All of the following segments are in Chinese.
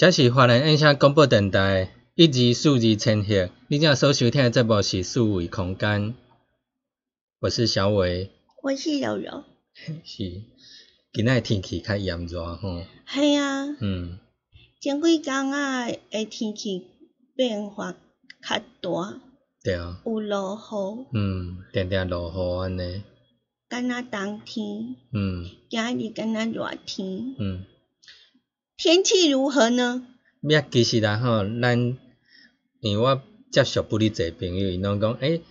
这是华人印象广播电台一二数字千赫，你正所收听的节目是数位空间，我是小伟，我是柔柔，是。今仔天气较炎热吼，系啊，嗯，前几工啊，诶天气变化较大，对啊，有落雨，嗯，定定落雨安尼，敢若冬天，嗯。今日敢若热天，嗯，天气如何呢？呀，其实啦吼，咱因为我接触不哩侪朋友，因拢讲，诶、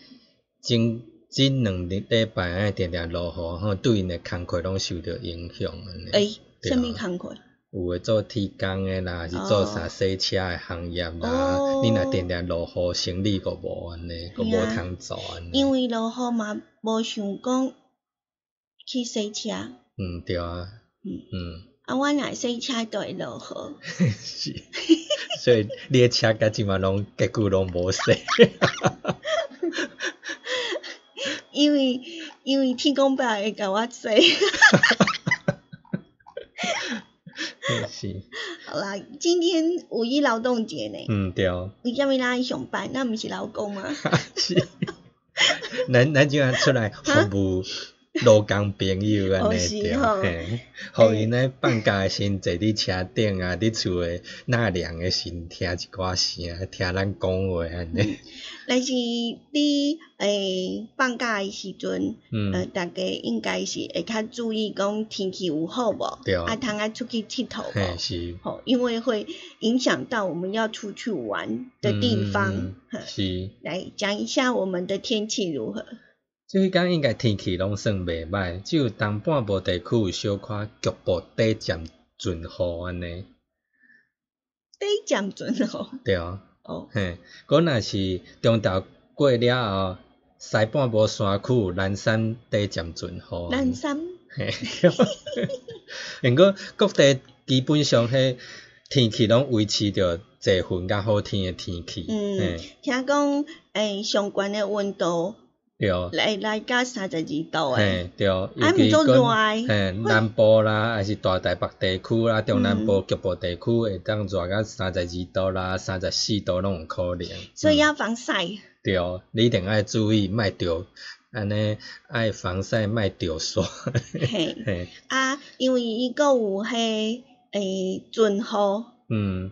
前即两日礼拜安尼定定落雨吼，对因的工课拢受到影响安尼。诶、对啊什物工课？有诶做铁工诶啦，是做啥洗车诶行业啦，哦你若定定落雨，生理阁无安尼，阁无通做安尼。因为落雨嘛，无想讲去洗车，嗯对啊，嗯嗯啊，我若洗车都会落雨。是，所以你诶车甲即嘛拢结果拢无洗。因为因为天公伯会甲我洗。是，好啦，今天五一劳动节呢，嗯对哦，为虾米咱爱上班？咱毋是劳工吗？是，咱咱即样出来服务劳工朋友安哦尼对，嘿，互因咧放假诶时阵坐伫车顶啊，伫厝诶纳凉诶时阵听一寡声，听咱讲话安尼，但是你诶放假诶时阵，呃，嗯，大家应该是会较注意讲天气有好无？对啊，通啊出去佚佗嘿无？是。吼，因为会影响到我们要出去玩的地方。嗯是，来讲一下我们的天气如何？即迄工应该天气拢算袂歹，只有东半部地区有小可局部短暂阵雨安尼，短暂阵雨。对啊，哦，嘿，果若是中昼过了后，西半部山区有南山短暂阵雨，南山？嘿，对。毋过各地基本上迄天气拢维持着侪云甲好天诶天气，嗯嘿，听讲诶上悬的温度对。来来加三十二度诶。嘿，对，尤啊毋其做热讲，的嘿，南部啦，还是大台北地区啦，中南部局部地区会当热到三十二度啦、三十四度拢有可能。所以嗯要防晒。对，你一定爱注意，莫着安尼爱防晒，莫着霜。嘿，嘿，啊，因为伊阁有迄诶阵雨，嗯，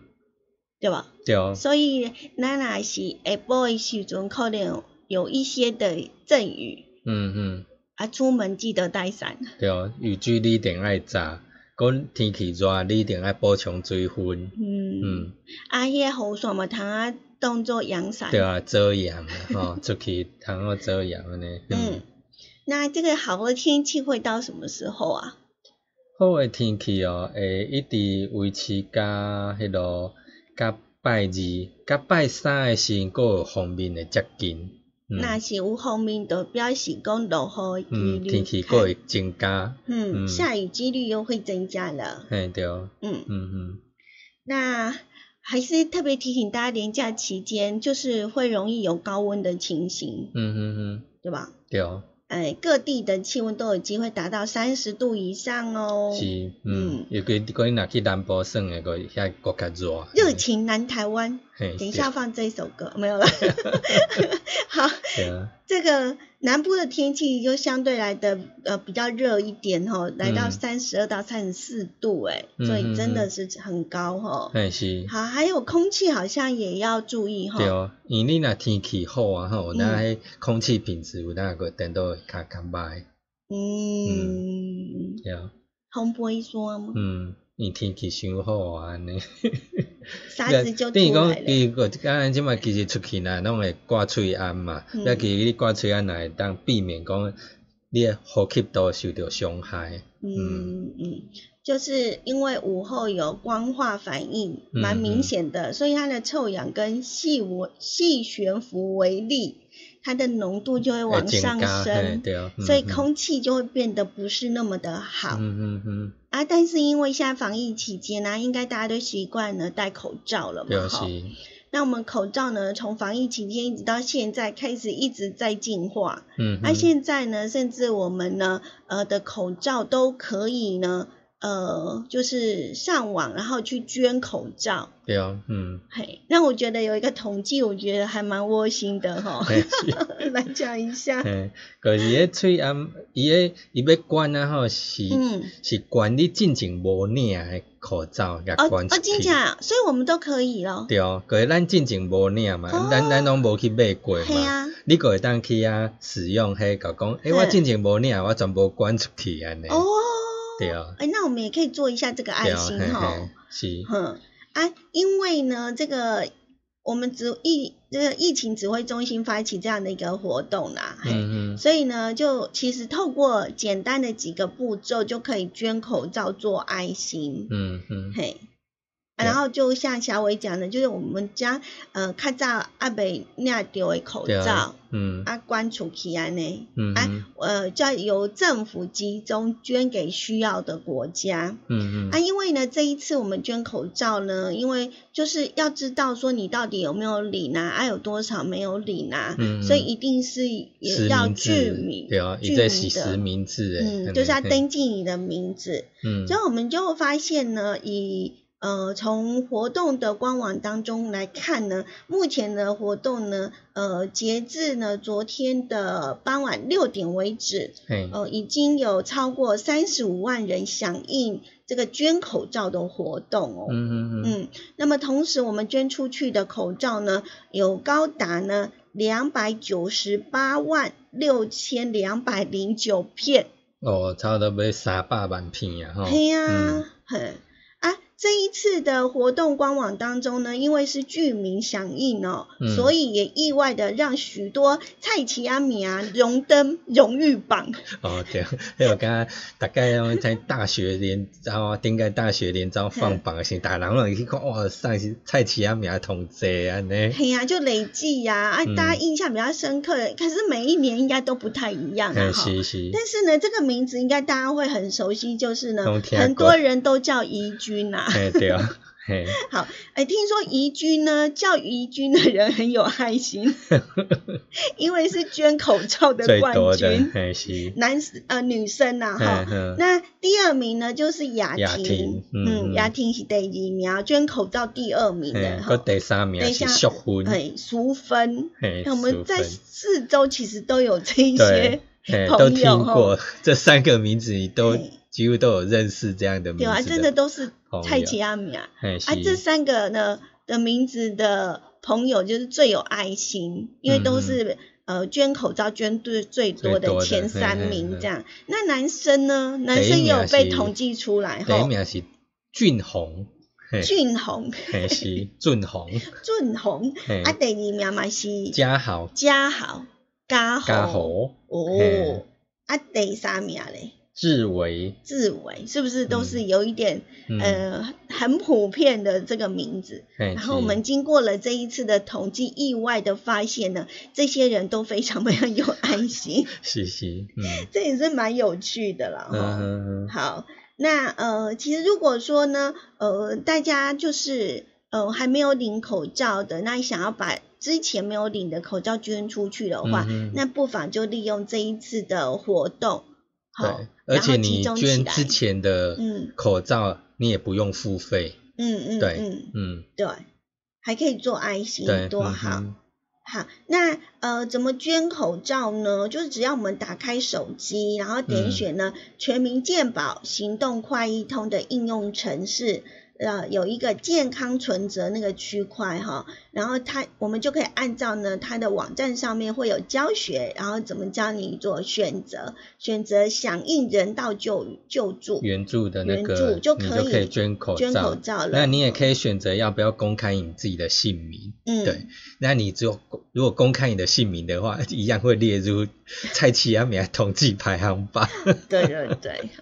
对吧？对，所以咱若是下晡诶时阵，可能有一些的阵雨，嗯嗯，啊，出门记得带伞。对，雨具你一定爱扎。讲天气热，你一定爱补充水分。嗯，嗯，啊，迄个雨伞嘛，通啊当做阳伞。对啊，遮阳啊，吼，出去通好遮阳安尼。嗯，那这个好的天气会到什么时候啊？好的天气哦，会一直维持甲迄落甲拜二、甲拜三诶时阵，佫有方面诶接近。嗯那是有方面就表示讲落雨的几嗯，率，天气佫会增加。嗯，嗯下雨几率又会增加了。嘿，对，嗯嗯，嗯，那还是特别提醒大家，连假期间就是会容易有高温的情形，嗯嗯嗯，对吧？对，哎，各地的气温都有机会达到三十度以上哦。是，嗯嗯，尤其讲你若去南部耍诶，个遐搁较热。热情南台湾，嘿，等一下放这首歌，没有了。好，这个南部的天气就相对来的呃比较热一点哈，来到嗯三十二到三十四度哎、嗯所以真的嗯是很高哈。嘿是。好，还有空气好像也要注意哈。对，因为你若天气好啊吼，嗯咱迄空气品质有那个等到会较较歹，嗯，对啊，红不会说吗？嗯，因天气伤好啊安尼。沙子就出来了。伊个咱即摆其实出去呐，拢会挂喙安嘛，嗯。那其实你挂喙安若会当避免讲你诶呼吸道受到伤害。嗯嗯，就是因为午后有光化反应，嗯蛮明显的，所以它的臭氧跟细微细悬浮微粒，它的浓度就会往上升，对啊，嗯所以嗯空气就会变得不是那么的好。嗯嗯嗯，啊，但是因为现在防疫期间呢、应该大家都习惯了戴口罩了嘛，哈。，那我们口罩呢，从防疫期间一直到现在开始一直在进化。嗯，那、嗯现在呢，甚至我们呢，呃的口罩都可以呢，呃，就是上网然后去捐口罩。对啊，嗯，嘿，那我觉得有一个统计，我觉得还蛮窝心的哈。来讲一下。嘿，可是迄喙暗，伊迄伊要管啊吼，是、嗯，是管你进前无领诶口罩，甲哦哦。真假，所以我们都可以咯。对，可是咱进前无领嘛，哦咱咱拢无去买过嘛。啊，你个会当去啊使用迄个讲，诶、嘿我进前无领，我全部关出去安尼。哦，对啊，哎，那我们也可以做一下这个爱心哈。啊，是，嗯啊，因为呢，这个我们指疫这个疫情指挥中心发起这样的一个活动啦，嘿。嗯嗯，所以呢，就其实透过简单的几个步骤就可以捐口罩做爱心，嗯嗯，嘿。啊然后就像小伟讲的，就是我们将呃较早阿北领到的口罩啊，嗯。啊关出去安尼，啊嗯啊呃，叫由政府集中捐给需要的国家。嗯嗯，啊，因为呢，这一次我们捐口罩呢，因为就是要知道说你到底有没有领啊，啊有多少没有领啊，嗯所以一定是也要具名，对啊，伊具这是名的实名字，嗯，就是要登记你的名字。嗯，所以我们就发现呢，以呃从活动的官网当中来看呢，目前的活动呢，呃截至呢昨天的傍晚六点为止，嘿，呃，已经有超过三十五万人响应这个捐口罩的活动哦。嗯嗯嗯，嗯，那么同时我们捐出去的口罩呢，有高达呢两百九十八万六千两百零九片。哦，差不多要三百万片啊，吼，嘿呀、啊，这一次的活动官网当中呢，因为是剧名响应哦，嗯所以也意外的让许多蔡奇阿米啊荣登荣誉榜。哦对，迄个敢大概在大学联招啊，顶个大学联招放榜时，大人拢去看，哇，上是蔡奇阿名同济安尼，嘿呀、就累计呀、啊，嗯大家印象比较深刻的，可是每一年应该都不太一样啊。是是，但是呢，这个名字应该大家会很熟悉，就是呢很多人都叫怡君呐、嘿对啊，嘿，好，哎，听说怡君呢，叫怡君的人很有爱心，因为是捐口罩的冠军，嘿是，男呃女生呐、哈。那第二名呢就是雅雅婷婷，嗯雅婷是第二名，捐口罩第二名嘿的，个哈。第三名是淑芬，哎，淑芬，嘿，我们在四周其实都有这一些，嘿，朋都友听过这三个名字，你都嘿几乎都有认识这样的名字对啊，真的都是蔡奇阿米啊。啊，这，三个呢的名字的朋友就是最有爱心，因为都是、呃捐口罩捐最最多的的前三嘿嘿嘿。名这样。那男生呢？男生也有被统计出来第一哈。名是俊宏，嘿，俊宏、嘿是俊宏，俊宏，啊，第二名嘛是嘉豪，嘉豪、嘉豪。哦，啊，第三名嘞，志伟，志伟是不是都是有一点、嗯。呃很普遍的这个名字？嘿然后我们经过了这一次的统计，意外的发现呢，这些人都非常非常有爱心，是是，嗯。这也是蛮有趣的啦。嗯哈、嗯嗯，好，那呃，其实如果说呢，呃，大家就是呃还没有领口罩的，那想要把之前没有领的口罩捐出去的话，嗯那不妨就利用这一次的活动，好对，，而且你捐之前的嗯口罩，你也不用付费，嗯嗯对嗯，嗯，对，还可以做爱心，多好。哼好，那呃，怎么捐口罩呢？就是只要我们打开手机，然后点嗯选呢、全民健保行动快易通的应用程式，呃，有一个健康存折那个区块哈，然后它我们就可以按照呢它的网站上面会有教学，然后怎么教你做选择，选择响应人道救救助，援助的那援个，助就可以你就可以捐口捐罩，口罩了。那你也可以选择要不要公开你自己的姓名，嗯，对，那你只有如果公开你的姓名的话，一样会列入蔡奇亚米统计排行榜。对对对。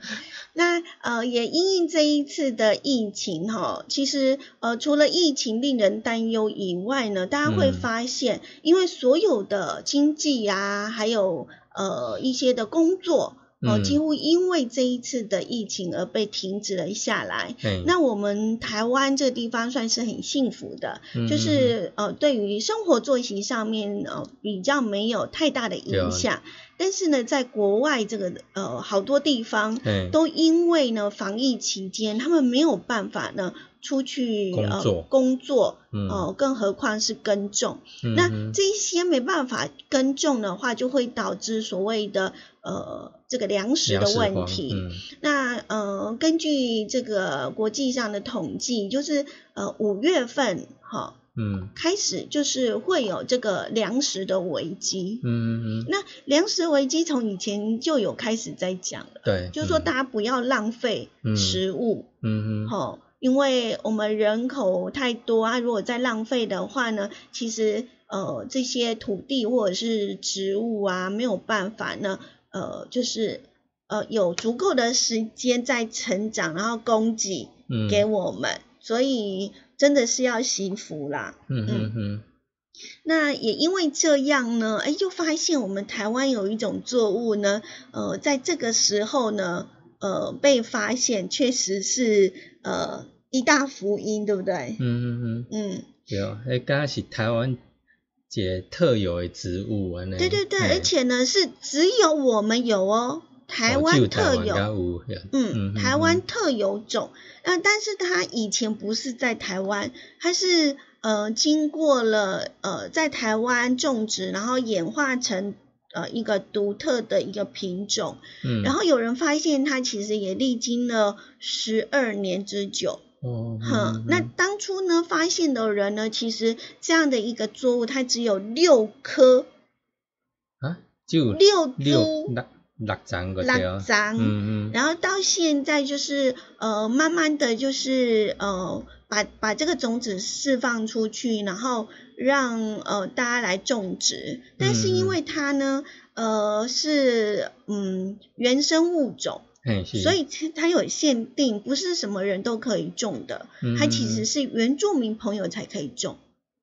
那呃，也因应这一次的疫情哈，其实呃，除了疫情令人担忧以外呢，大家会嗯发现，因为所有的经济啊，还有呃一些的工作哦、嗯几乎因为这一次的疫情而被停止了下来。嘿那我们台湾这个地方算是很幸福的，嗯就是呃对于生活作息上面呃比较没有太大的影响。但是呢，在国外这个呃好多地方嘿都因为呢防疫期间，他们没有办法呢出去工作呃工作，嗯哦、更何况是耕种。嗯那这一些没办法耕种的话，就会导致所谓的呃这个粮食的问题。嗯那呃，根据这个国际上的统计，就是呃五月份哈、嗯。开始就是会有这个粮食的危机。嗯嗯嗯，那粮食危机从以前就有开始在讲了，对，就是说嗯。大家不要浪费嗯食物，嗯。哼吼、因为我们人口太多啊，如果再浪费的话呢，其实呃这些土地或者是植物啊没有办法呢，呃就是呃有足够的时间在成长，然后供给嗯。给我们，所以真的是要幸福啦。嗯嗯嗯那也因为这样呢，哎，就发现我们台湾有一种作物呢，呃，在这个时候呢，呃，被发现确实是呃一大福音，对不对？嗯嗯嗯，嗯，对，迄敢是台湾一个特有的植物啊。对对对，而且呢是只有我们有哦，台湾特有。嗯，台嗯湾特有种，那、但是它以前不是在台湾，它是呃经过了呃在台湾种植，然后演化成呃一个独特的一个品种，嗯，然后有人发现它其实也历经了十二年之久。哦，哼、嗯那当初呢发现的人呢，其实这样的一个作物，它只有六颗、啊，就六六株、六六张个对啊，六张，嗯嗯然后到现在就是呃，慢慢的就是呃，把把这个种子释放出去，然后让呃大家来种植。但是因为它呢，呃是嗯原生物种，所以它有限定，不是什么人都可以种的。嗯它其实是原住民朋友才可以种。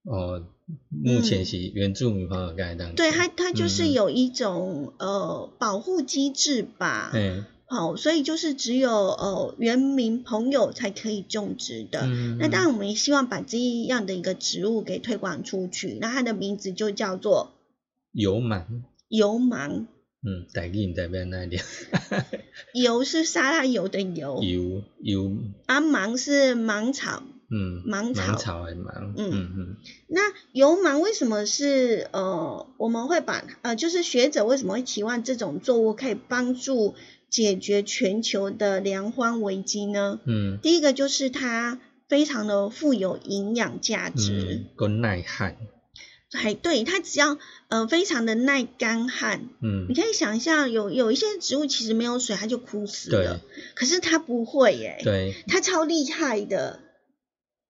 哦，目前是原住民朋友盖当嗯对它，它就是嗯有一种呃保护机制吧。嗯，好，所以就是只有呃原民朋友才可以种植的。嗯那当然，我们也希望把这样的一个植物给推广出去。那它的名字就叫做油芒，油芒，嗯，台语毋知要安怎念，油是沙拉油的油，油油，啊芒是芒草。嗯，芒草。芒草的芒，嗯。嗯嗯。那油芒为什么是呃我们会把呃就是学者为什么会期望这种作物可以帮助解决全球的粮荒危机呢？嗯。第一个就是它非常的富有营养价值。嗯，够耐旱，还对，它只要呃非常的耐干旱，嗯。你，可以想象有有一些植物其实没有水它就枯死对。了，可是它不会耶，对，它超厉害的，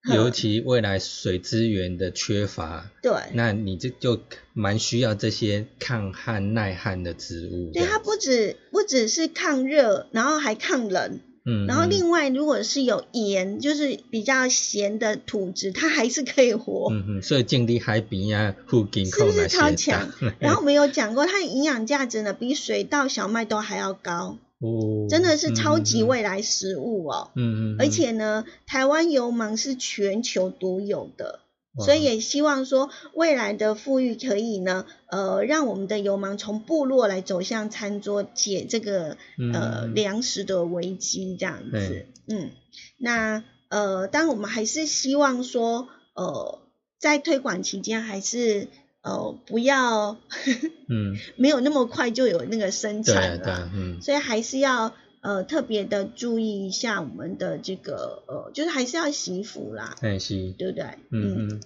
尤嗯其未来水资源的缺乏，对。那你这就蛮需要这些抗旱耐旱的植物这对，它不止不只是抗热，然后还抗冷，嗯，然后嗯另外如果是有盐，就是比较咸的土质，它还是可以活。嗯嗯，所以种伫海边啊附近是不是超强？然后我们有讲过，它的营养价值呢，比水稻、小麦都还要高，哦，真的是超级嗯未来食物哦。嗯嗯，嗯。而且呢，台湾油芒是全球独有的，所以也希望说未来的富裕可以呢，呃，让我们的油芒从部落来走向餐桌，解这个呃嗯粮食的危机这样子。嗯，那呃，当然我们还是希望说，呃，在推广期间还是呃不要嗯，没有那么快就有那个生产了嗯所以还是要呃特别的注意一下我们的这个呃，就是还是要惜福啦，哎是，对不对？嗯嗯。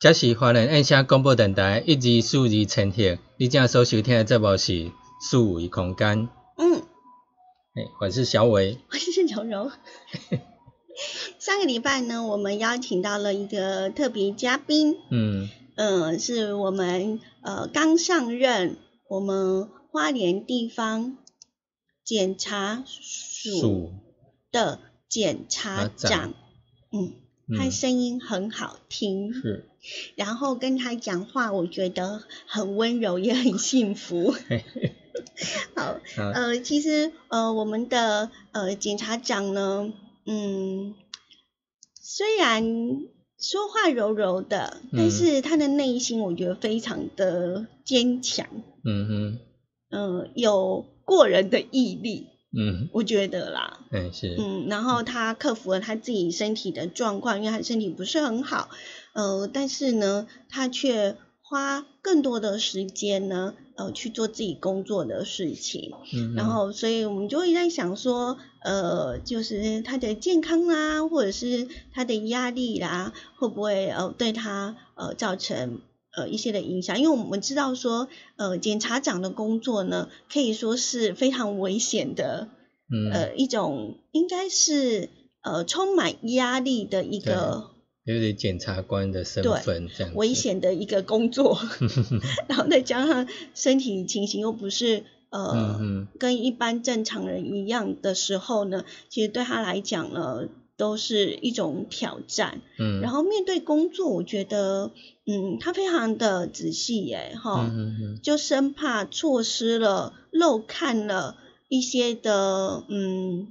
这是华人印象广播电台一二四二千赫，你正所收听的节目是四维空间。嗯，哎，我是小伟。我是柔柔。上个礼拜呢，我们邀请到了一个特别嘉宾。嗯呃，是我们呃刚上任我们花莲地方检察署的检察察长长。嗯，他嗯声音很好听，是，然后跟他讲话，我觉得很温柔，也很幸福。好，呃，其实呃，我们的呃检察长呢，嗯，虽然说话柔柔的，但嗯。是他的内心我觉得非常的坚强，嗯哼，嗯、有过人的毅力，嗯，我觉得啦，哎是，嗯，然后他克服了他自己身体的状况，因为他身体不是很好，呃，但是呢，他却花更多的时间呢，呃，去做自己工作的事情。嗯哼，然后，所以我们就会在想说，呃，就是他的健康啦，或者是他的压力啦，会不会呃对他呃造成呃一些的影响？因为我们知道说，呃，检察长的工作呢，可以说是非常危险的，嗯，呃，一种应该是呃充满压力的一个有点检察官的身份这样子，危险的一个工作，然后再加上身体情形又不是呃。嗯，跟一般正常人一样的时候呢，其实对他来讲呢，都是一种挑战。嗯，然后面对工作，我觉得，嗯，他非常的仔细耶，哈、嗯哼哼，就生怕错失了、漏看了一些的，嗯，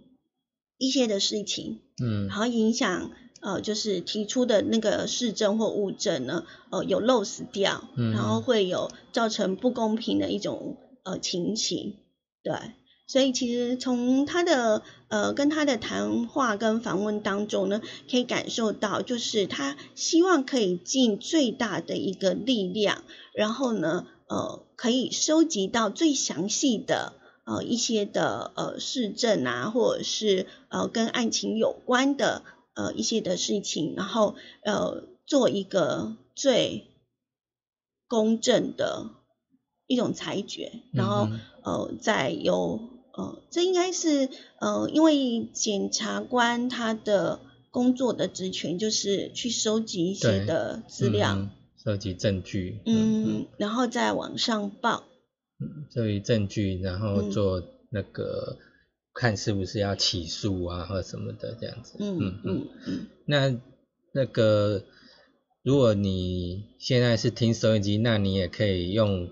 一些的事情，嗯然后影响。呃，就是提出的那个市政或物证呢，呃，有漏死掉，嗯然后会有造成不公平的一种呃情形，对，所以其实从他的呃跟他的谈话跟访问当中呢，可以感受到，就是他希望可以尽最大的一个力量，然后呢，呃，可以收集到最详细的。呃，一些的呃市政啊，或者是呃跟案情有关的呃一些的事情，然后呃做一个最公正的一种裁决，然后、嗯呃再由呃这应该是呃因为检察官他的工作的职权就是去收集一些的资料，收集证据，嗯，然后再往上报，收集证据，然后嗯。做那个看是不是要起诉啊或什么的这样子，嗯嗯嗯嗯那那个，如果你现在是听收音机，那你也可以用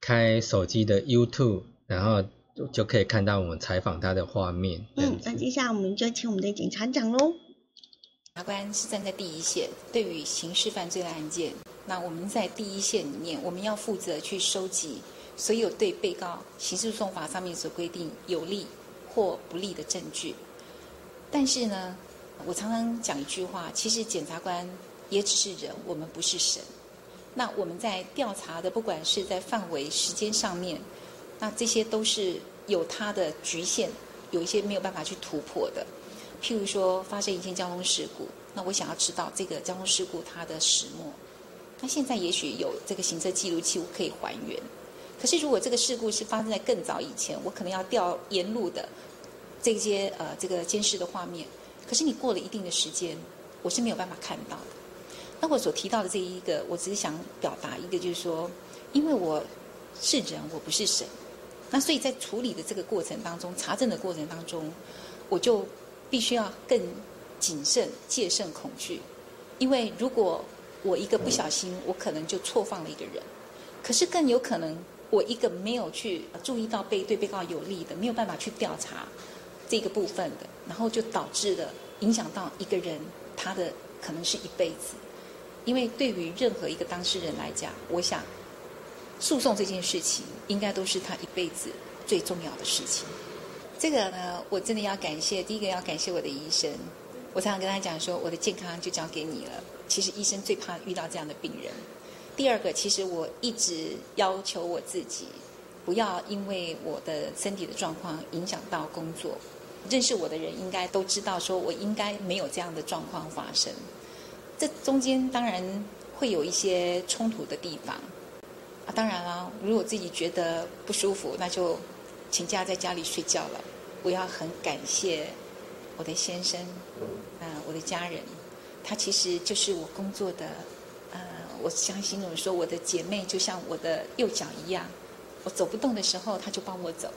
开手机的 YouTube，然后就就可以看到我们采访他的画面。嗯，那接下来我们就请我们的检察长喽。法官是站在第一线，对于刑事犯罪的案件，那我们在第一线里面，我们要负责去收集所有对被告刑事诉讼法上面所规定有利或不利的证据。但是呢，我常常讲一句话，其实检察官也只是人，我们不是神。那我们在调查的，不管是在范围、时间上面，那这些都是有它的局限，有一些没有办法去突破的。譬如说发生一件交通事故，那我想要知道这个交通事故它的始末。那现在也许有这个行车记录器，我可以还原。可是如果这个事故是发生在更早以前，我可能要调沿路的这些呃这个监视的画面。可是你过了一定的时间，我是没有办法看到的。那我所提到的这一个，我只是想表达一个，就是说，因为我是人，我不是神。那所以在处理的这个过程当中，查证的过程当中，我就必须要更谨慎、戒慎恐惧，因为如果我一个不小心，我可能就错放了一个人，可是更有可能我一个没有去注意到被对被告有利的，没有办法去调查这个部分的，然后就导致了影响到一个人他的可能是一辈子，因为对于任何一个当事人来讲，我想诉讼这件事情应该都是他一辈子最重要的事情。这个呢，我真的要感谢，第一个要感谢我的医生。我常常跟他讲说，我的健康就交给你了。其实医生最怕遇到这样的病人。第二个，其实我一直要求我自己，不要因为我的身体的状况影响到工作。认识我的人应该都知道，说我应该没有这样的状况发生。这中间当然会有一些冲突的地方啊。当然了，如果自己觉得不舒服，那就请假在家里睡觉了。我要很感谢我的先生，啊，我的家人，他其实就是我工作的，我相信我说我的姐妹就像我的右脚一样，我走不动的时候，她就帮我走。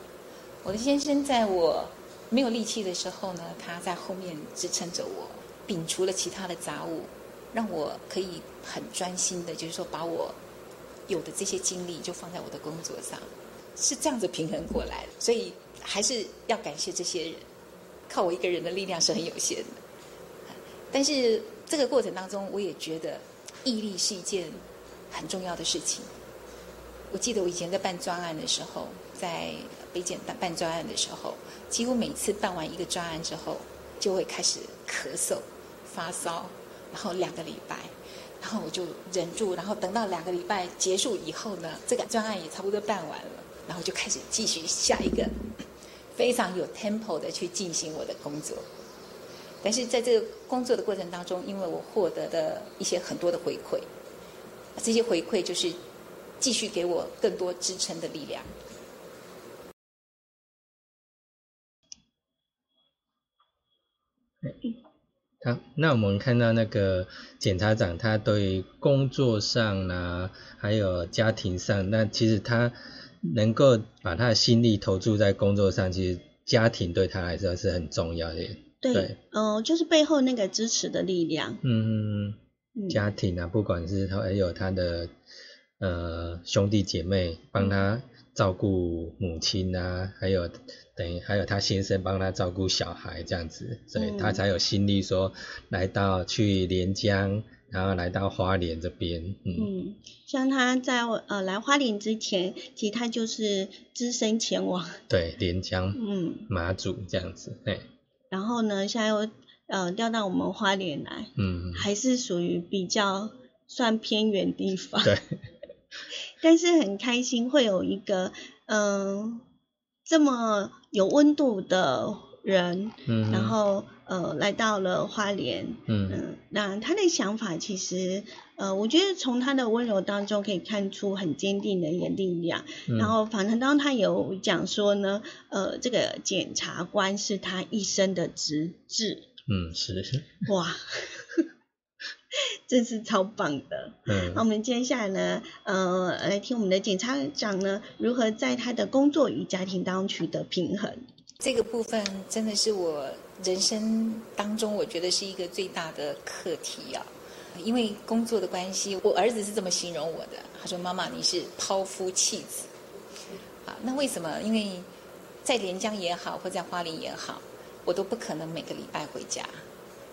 我的先生在我没有力气的时候呢，他在后面支撑着我，摒除了其他的杂物，让我可以很专心的，就是说把我有的这些精力就放在我的工作上，是这样子平衡过来。所以还是要感谢这些人，靠我一个人的力量是很有限的。但是这个过程当中，我也觉得毅力是一件很重要的事情。我记得我以前在办专案的时候，在北检办办专案的时候，几乎每次办完一个专案之后，就会开始咳嗽、发烧，然后两个礼拜，然后我就忍住，然后等到两个礼拜结束以后呢，这个专案也差不多办完了，然后就开始继续下一个非常有 tempo 的去进行我的工作。但是在这个工作的过程当中，因为我获得的一些很多的回馈，这些回馈就是继续给我更多支撑的力量。好，那我们看到那个检察长，他对工作上呢，还有家庭上，那其实他能够把他的心力投注在工作上，其实家庭对他来说是很重要的。对，嗯、就是背后那个支持的力量。嗯，嗯，家庭啊，不管是他还有他的呃兄弟姐妹帮他照顾母亲啊，还有等于还有他先生帮他照顾小孩这样子，所以嗯。他才有心力说来到去连江，然后来到花莲这边，嗯。嗯，像他在呃来花莲之前，其实他就是只身前往，对，连江嗯，马祖这样子，哎，然后呢，现在又呃调到我们花莲来，嗯，还是属于比较算偏远地方，对，但是很开心会有一个嗯、这么有温度的人，嗯，然后呃来到了花莲，嗯嗯，那他的想法其实，呃，我觉得从他的温柔当中可以看出很坚定的一个力量。嗯然后访谈当中他有讲说呢，呃，这个检察官是他一生的职志，嗯是，哇，真是超棒的。嗯那我嗯们接下来呢，呃，来听我们的检察长呢如何在他的工作与家庭当中取得平衡。这个部分真的是我人生当中，我觉得是一个最大的课题啊。因为工作的关系，我儿子是这么形容我的，他说：“妈妈，你是抛夫弃子。”啊，那为什么？因为在连江也好，或在花莲也好，我都不可能每个礼拜回家。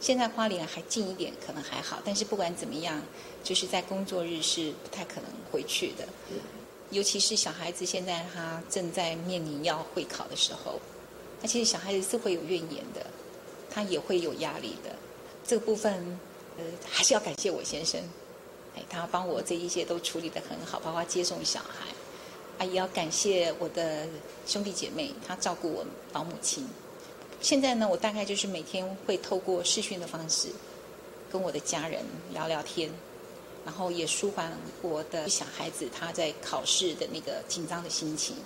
现在花莲还近一点，可能还好，但是不管怎么样，就是在工作日是不太可能回去的。尤其是小孩子现在他正在面临要会考的时候，那其实小孩子是会有怨言的，他也会有压力的。这个部分，呃，还是要感谢我先生，哎，他帮我这一些都处理得很好，包括接送小孩，啊，也要感谢我的兄弟姐妹，他照顾我老母亲。现在呢，我大概就是每天会透过视讯的方式，跟我的家人聊聊天，然后也舒缓我的小孩子他在考试的那个紧张的心情。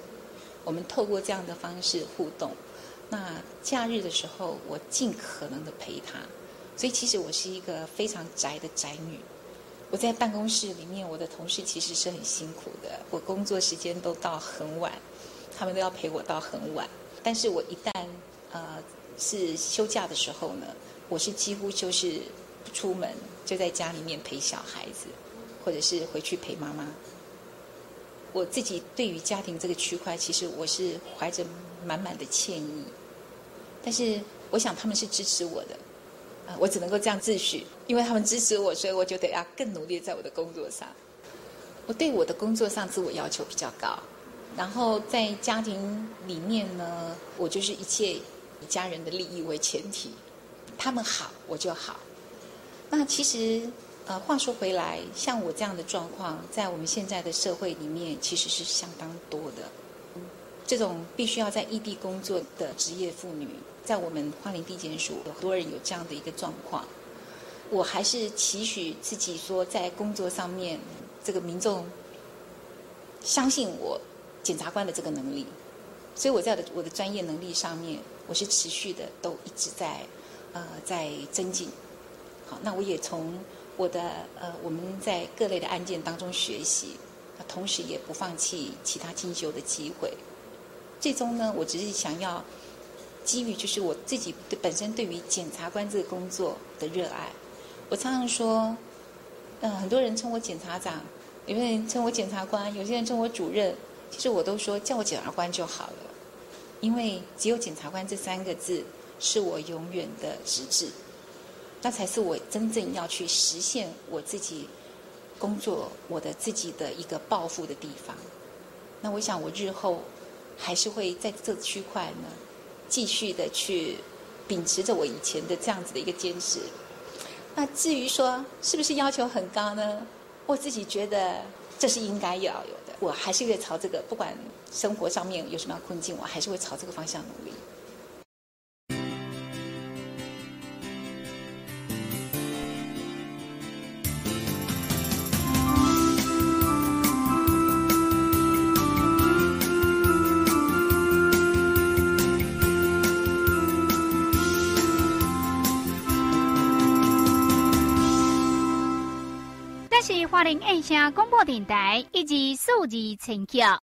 我们透过这样的方式互动。那假日的时候，我尽可能的陪他。所以其实我是一个非常宅的宅女。我在办公室里面，我的同事其实是很辛苦的。我工作时间都到很晚，他们都要陪我到很晚。但是我一旦呃是休假的时候呢，我是几乎就是不出门，就在家里面陪小孩子，或者是回去陪妈妈。我自己对于家庭这个区块，其实我是怀着满满的歉意，但是我想他们是支持我的，啊，我只能够这样自诩，因为他们支持我，所以我就得要更努力在我的工作上。我对我的工作上自我要求比较高，然后在家庭里面呢，我就是一切以家人的利益为前提，他们好我就好。那其实呃，话说回来，像我这样的状况，在我们现在的社会里面，其实是相当多的。这种必须要在异地工作的职业妇女，在我们花莲地检署，有很多人有这样的一个状况。我还是期许自己说，在工作上面，这个民众相信我检察官的这个能力，所以我在我的专业能力上面，我是持续的都一直在呃在增进。好，那我也从我的呃我们在各类的案件当中学习，同时也不放弃其他进修的机会。最终呢，我只是想要基于就是我自己本身对于检察官这个工作的热爱。我常常说，嗯，很多人称我检察长，有些人称我检察官，有些人称我主任。其实我都说叫我检察官就好了，因为只有检察官这三个字是我永远的职志，那才是我真正要去实现我自己工作、我的自己的一个抱负的地方。那我想我日后还是会在这区块呢，继续的去秉持着我以前的这样子的一个坚持。那至于说是不是要求很高呢？我自己觉得这是应该要有的。我还是会朝这个，不管生活上面有什么样困境，我还是会朝这个方向努力。林印象广播电台以及数字陈桥。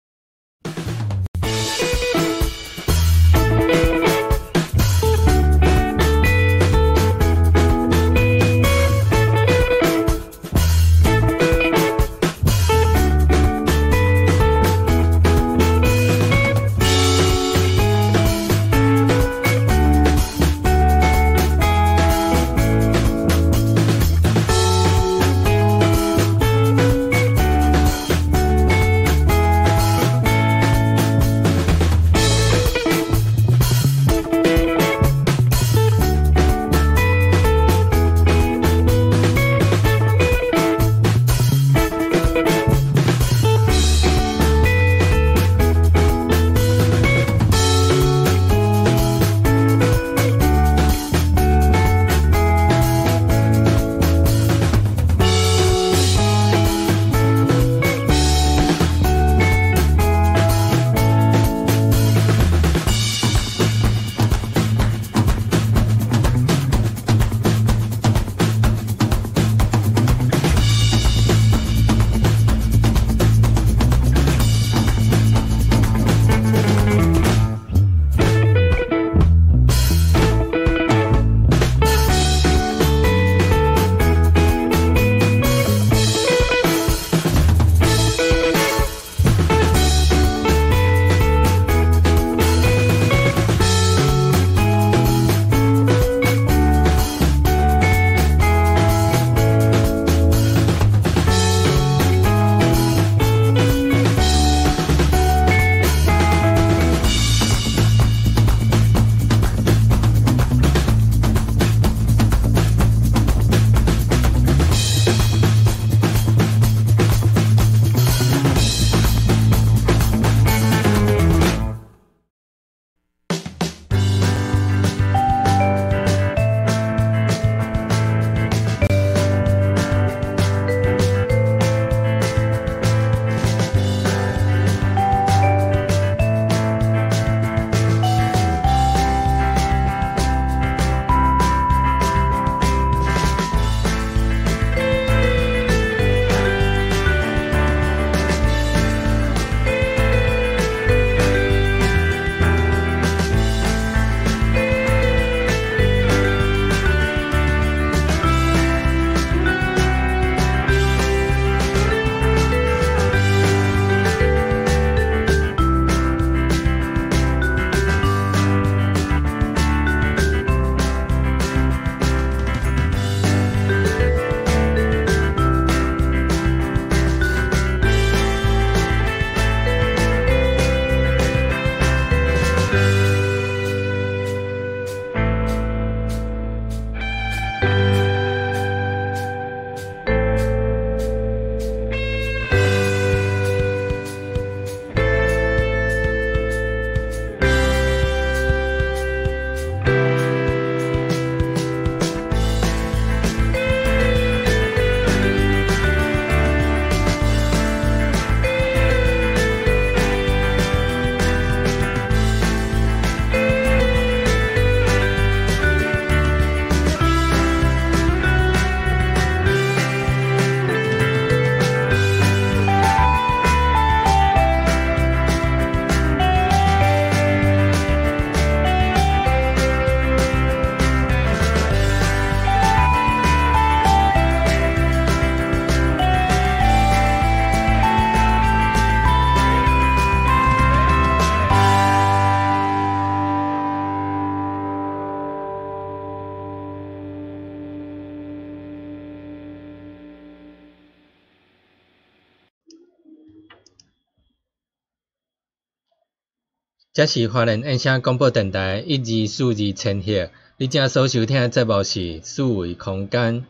这是华人音响广播电台一二四二千赫，你正所收听的节目是数位空间，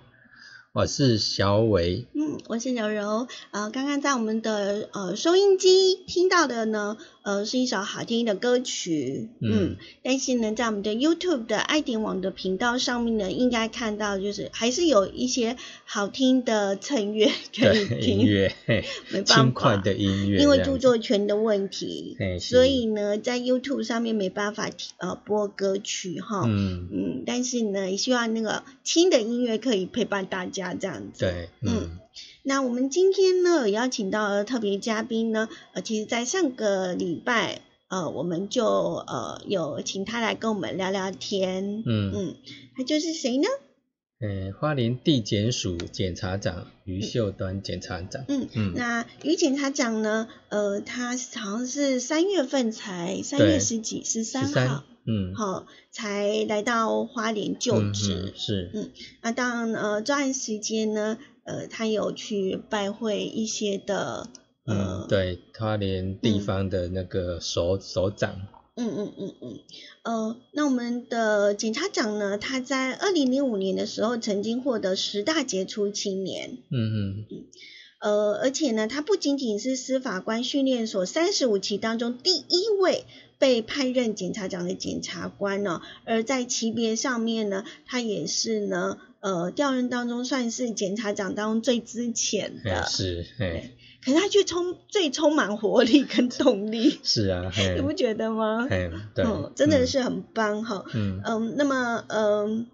我是小伟。嗯，我是柔柔。呃，刚刚在我们的呃收音机听到的呢，呃，是一首好听的歌曲。嗯嗯，但是呢，在我们的 YouTube 的爱点网的频道上面呢，应该看到就是还是有一些好听的衬乐可以，听。音乐，嘿没办法，的音乐，因为著作权的问题嘿，所以呢，在 YouTube 上面没办法听呃播歌曲哈。嗯，嗯，但是呢，也希望那个轻的音乐可以陪伴大家这样子。对，嗯，那我们今天呢，有邀请到的特别嘉宾呢，呃，其实在上个礼拜，呃，我们就呃有请他来跟我们聊聊天。嗯。嗯，他就是谁呢？诶，花莲地检署检察长于秀端检察长，嗯。嗯。那于检察长呢，呃，他好像是三月份才三月十几十三号，，嗯，好、才来到花莲就嗯职。嗯是，嗯那当然，呃，这段时间呢，呃，他有去拜会一些的，呃，嗯，对，他连地方的那个首首长，嗯嗯嗯嗯，呃，那我们的检察长呢，他在二零零五年的时候曾经获得十大杰出青年，嗯嗯。嗯，呃，而且呢，他不仅仅是司法官训练所三十五期当中第一位被派任检察长的检察官呢、而在级别上面呢，他也是呢，呃，调任当中算是检察长当中最资浅嘿的，是，嘿，可是他却充最充满活力跟动力，是啊，你，不觉得吗？嘿，对嗯，，真的是很棒哈。嗯，嗯，那么嗯，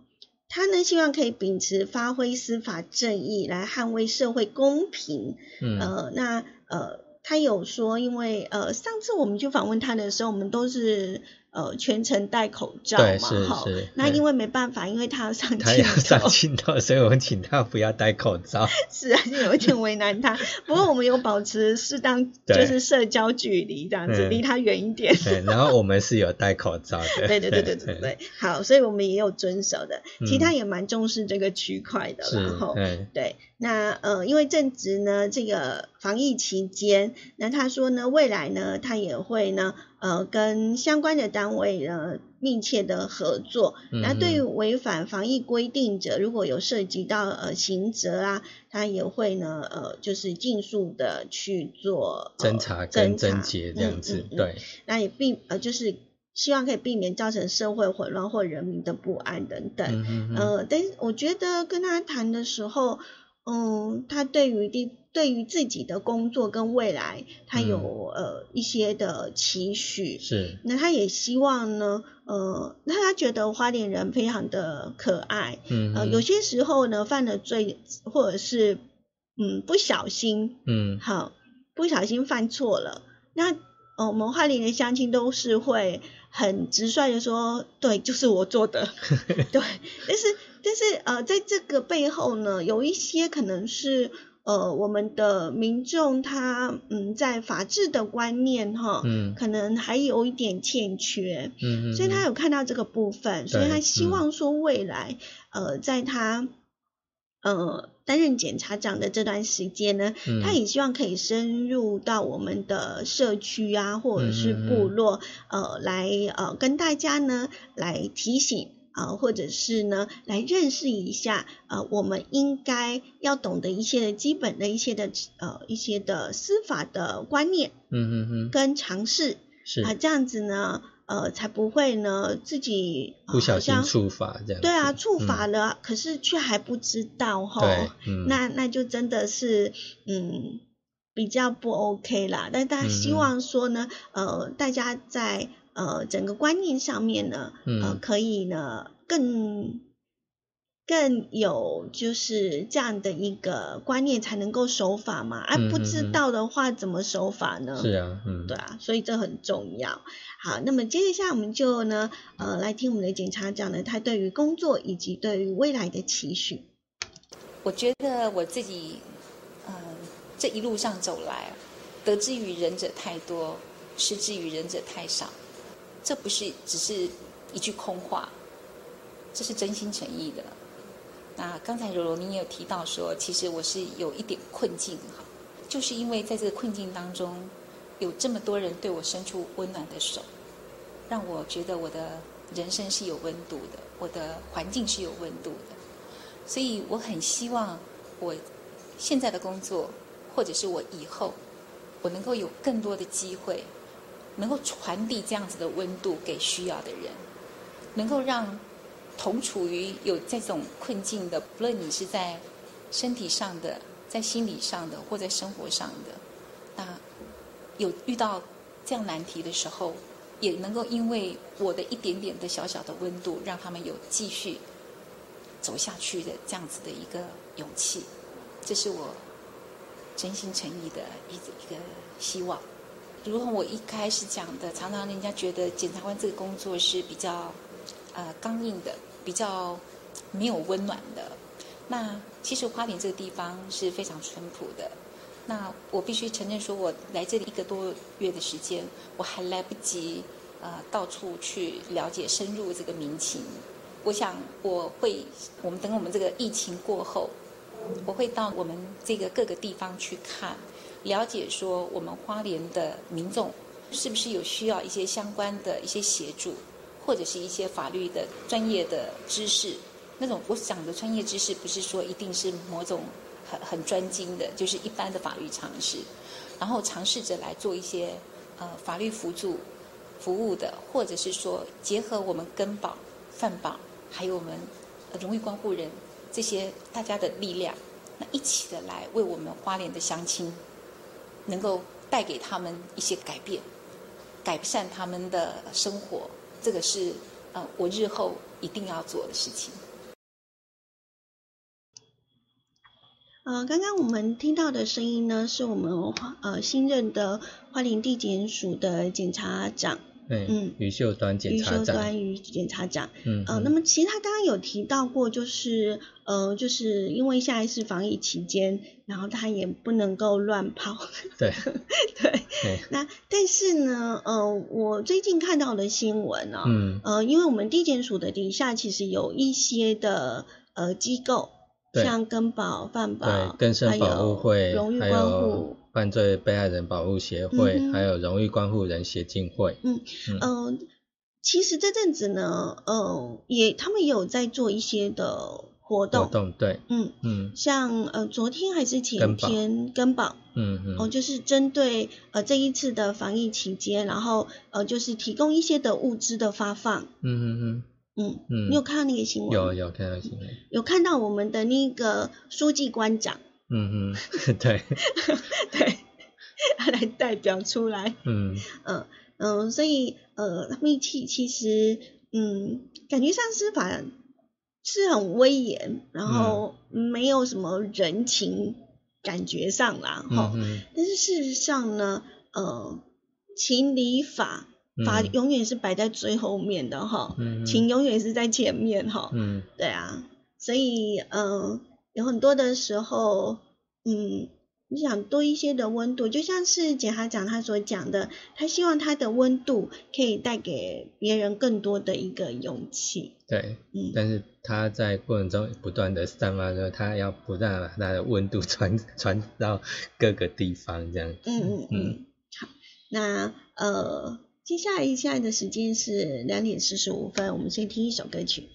他呢希望可以秉持发挥司法正义来捍卫社会公平。嗯嗯，呃，那呃，他有说，因为呃，上次我们去访问他的时候，我们都是呃全程戴口罩嘛，哈那因为没办法，因为他要上他要镜上，镜头，所以我请他不要戴口罩，是啊，就有一点为难他。不过我们有保持适当 就是社交距离这样子，嗯离他远一点。对，然后我们是有戴口罩的，对对对对对对，好，所以我们也有遵守的。其实他嗯也蛮重视这个区块的是啦，哈。，嗯对，那呃，因为正值呢这个防疫期间，那他说呢，未来呢，他也会呢，呃，跟相关的单位呢密切的合作。那对于嗯违反防疫规定者，如果有涉及到呃刑责啊，他也会呢，呃，就是尽速的去做、呃、侦查跟侦结这样子对，那也避呃就是希望可以避免造成社会混乱或人民的不安等等。呃，但是我觉得跟他谈的时候，嗯，他对于第对于自己的工作跟未来，他有、呃一些的期许。是，那他也希望呢，呃，那他觉得花莲人非常的可爱，呃，嗯呃有些时候呢犯了罪，或者是嗯不小心，嗯。好，不小心犯错了，那呃，我们花莲的乡亲都是会很直率的说，对，就是我做的，对，但是但是呃，在这个背后呢，有一些可能是呃我们的民众他嗯在法治的观念哈，嗯。可能还有一点欠缺，嗯嗯，所以他有看到这个部分，所以他希嗯。望说未来，呃，在他呃担任检察长的这段时间呢，嗯。他也希望可以深入到我们的社区啊，或者是嗯嗯嗯。部落，呃，来呃跟大家呢来提醒。啊、或者是呢，来认识一下，呃，我们应该要懂得一些的基本的一些的呃一些的司法的观念嗯嗯嗯，跟常识，是啊，这样子呢，呃，才不会呢自己、呃不小心触法这样，对啊，触法嗯了，可是却还不知道哈。那那就真的是嗯比较不 OK 啦。但大家希望说呢，呃，大家在呃整个观念上面呢，呃嗯，可以呢更。更有就是这样的一个观念，才能够守法嘛。啊，不知道的话怎么守法呢？是啊，嗯，对啊，所以这很重要。好，那么接下来我们就呢，呃，来听我们的检察长呢，他对于工作以及对于未来的期许。我觉得我自己，嗯，这一路上走来，得之于人者太多，失之于人者太少。这不是只是一句空话，这是真心诚意的。那刚才柔柔您也有提到说，其实我是有一点困境哈，就是因为在这个困境当中，有这么多人对我伸出温暖的手，让我觉得我的人生是有温度的，我的环境是有温度的。所以我很希望我现在的工作，或者是我以后，我能够有更多的机会，能够传递这样子的温度给需要的人，能够让同处于有这种困境的，不论你是在身体上的、在心理上的，或在生活上的，那有遇到这样难题的时候，也能够因为我的一点点的小小的温度，让他们有继续走下去的这样子的一个勇气，这是我真心诚意的一一个希望。如同我一开始讲的，常常人家觉得检察官这个工作是比较呃刚硬的，比较没有温暖的。那其实花莲这个地方是非常淳朴的。那我必须承认，说我来这里一个多月的时间，我还来不及呃到处去了解深入这个民情。我想我会，我们等我们这个疫情过后，我会到我们这个各个地方去看，了解说我们花莲的民众是不是有需要一些相关的一些协助，或者是一些法律的专业的知识。那种我讲的专业知识，不是说一定是某种。很很专精的，就是一般的法律常识，然后尝试着来做一些呃法律辅助服务的，或者是说结合我们根保、范保，还有我们荣誉关护人这些大家的力量，那一起的来为我们花莲的乡亲，能够带给他们一些改变，改善他们的生活，这个是呃我日后一定要做的事情。呃，刚刚我们听到的声音呢，是我们呃新任的花莲地检署的检察长，嗯，余秀端检察长，余秀端余检察长，嗯，呃，那么其实他刚刚有提到过，就是呃，就是因为下一次防疫期间，然后他也不能够乱跑，对，对，那但是呢，呃，我最近看到的新闻啊，嗯，呃，因为我们地检署的底下其实有一些的呃机构。像根保、范保，对，根生保护会，荣誉关护，犯罪被害人保护协会，还有荣誉关护人协进会。嗯嗯，其实这阵子呢，呃，也他们也有在做一些的活动。活动对，嗯嗯，像呃昨天还是前天根保，嗯嗯，哦，就是针对呃这一次的防疫期间，然后呃就是提供一些的物资的发放。嗯嗯嗯。嗯嗯，你有看到那个新闻？有有看到新闻，有看到我们的那个书记官长。嗯嗯，对 对，他来代表出来。嗯嗯嗯，所以呃，他们其其实嗯，感觉上司法是很威严，然后没有什么人情感觉上啦哈。但是事实上呢，呃，情理法。法永远是摆在最后面的哈，情永远是在前面哈。嗯，对啊，所以嗯，有很多的时候，嗯，你想多一些的温度，就像是检察长他所讲的，他希望他的温度可以带给别人更多的一个勇气。对，嗯，但是他在过程中不断的散发着，他要不断把他的温度 传传到各个地方，这样。嗯嗯嗯，好，那呃。接下来，现在的时间是两点四十五分，我们先听一首歌曲。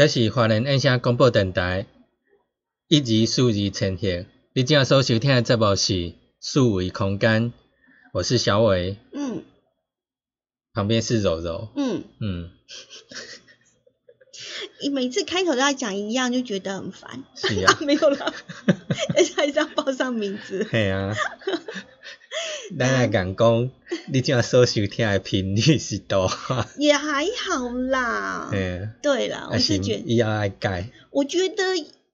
这是华人音响广播电台一级数字呈现。你今仔所收听的节目是数维空间，我是小伟，嗯旁边是柔柔。嗯，嗯，你每次开头都要讲一样，就觉得很烦。是啊，没有了，而且还是要报上名字。对啊。咱来讲讲，你今仔所收听的频率是多？也还好啦。嘿，对啦，我还是是觉得，以后爱改。我觉得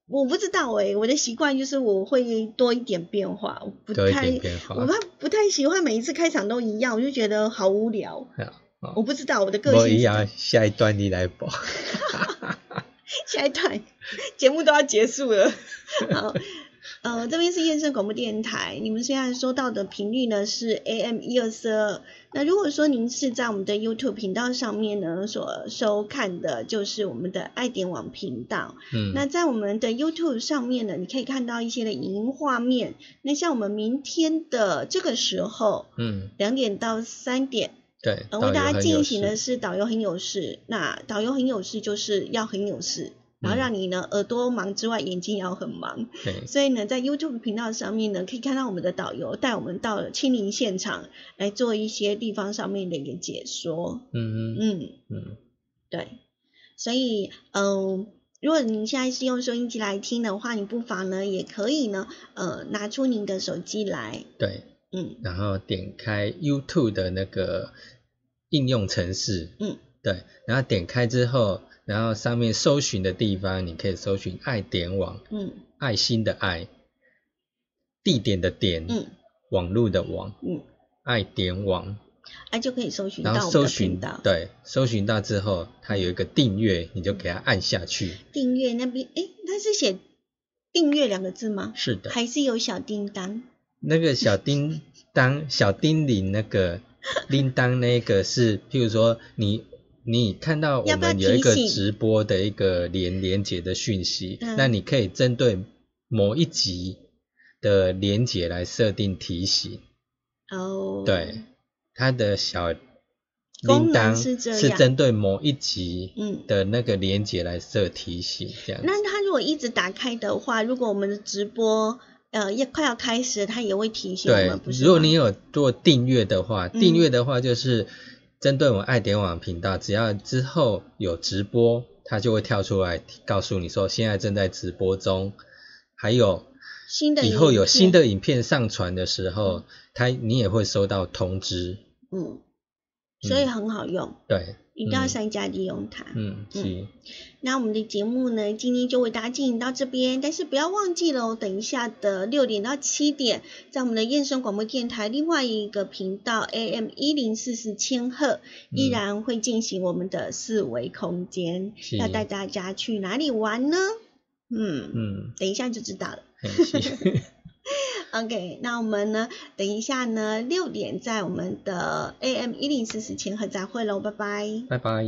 我不知道诶、我的习惯就是我会多一点变化，我不太我不不太喜欢每一次开场都一样，我就觉得好无聊。好我不知道我的个性是后下一段你来播。下一段节目都要结束了。好，呃，这边是燕声广播电台，你们现在收到的频率呢是 AM 一二四二。那如果说您是在我们的 YouTube 频道上面呢所收看的，就是我们的爱点网频道。嗯，那在我们的 YouTube 上面呢，你可以看到一些的影音画面。那像我们明天的这个时候，嗯，两点到三点，对，呃，为大家进行的是导游很有事。那导游很有事就是要很有事，然后嗯让你呢耳朵忙之外，眼睛也要很忙。对所以呢，在 YouTube 频道上面呢，可以看到我们的导游带我们到了亲临现场来做一些地方上面的一个解说。嗯嗯嗯，嗯，对。所以，嗯、如果您现在是用收音机来听的话，你不妨呢也可以呢，呃，拿出您的手机来，对，嗯然后点开 YouTube 的那个应用程式，嗯，对，然后点开之后，然后上面搜寻的地方，你可以搜寻爱点网，嗯爱心的爱，地点的点，嗯网络的网，嗯，爱点网，啊就可以搜寻到搜寻频道。对，搜寻到之后，它有一个订阅，你就给它按下去。订阅那边，诶，它是写订阅两个字吗？是的，还是有小叮当？那个小叮当、小叮铃那个 铃铛那个是，譬如说你你看到我们有一个直播的一个连连接的讯息，嗯。那你可以针对某一集的连接来设定提醒。哦，对，它的小铃铛是针对某一集嗯。的那个连接来设提醒，这样子。那它如果一直打开的话，如果我们的直播呃也快要开始，它也会提醒我对们，不，是如果你有做订阅的话，嗯。订阅的话就是针对我们爱点网频道，只要之后有直播，它就会跳出来告诉你说现在正在直播中，还有新的以后有新的影片上传的时候，它你也会收到通知。嗯，所以很好用，对，一定要嗯善加利用它。嗯是，那我们的节目呢，今天就为大家进行到这边，但是不要忘记了哦，等一下的六点到七点，在我们的燕声广播电台另外一个频道 AM 一零四四千赫，依然会进行我们的四维空间，是。要带大家去哪里玩呢？嗯，嗯，等一下就知道了。OK，那我们呢，等一下呢，六点在我们的 AM 一零四四千和再会喽，拜拜。拜拜。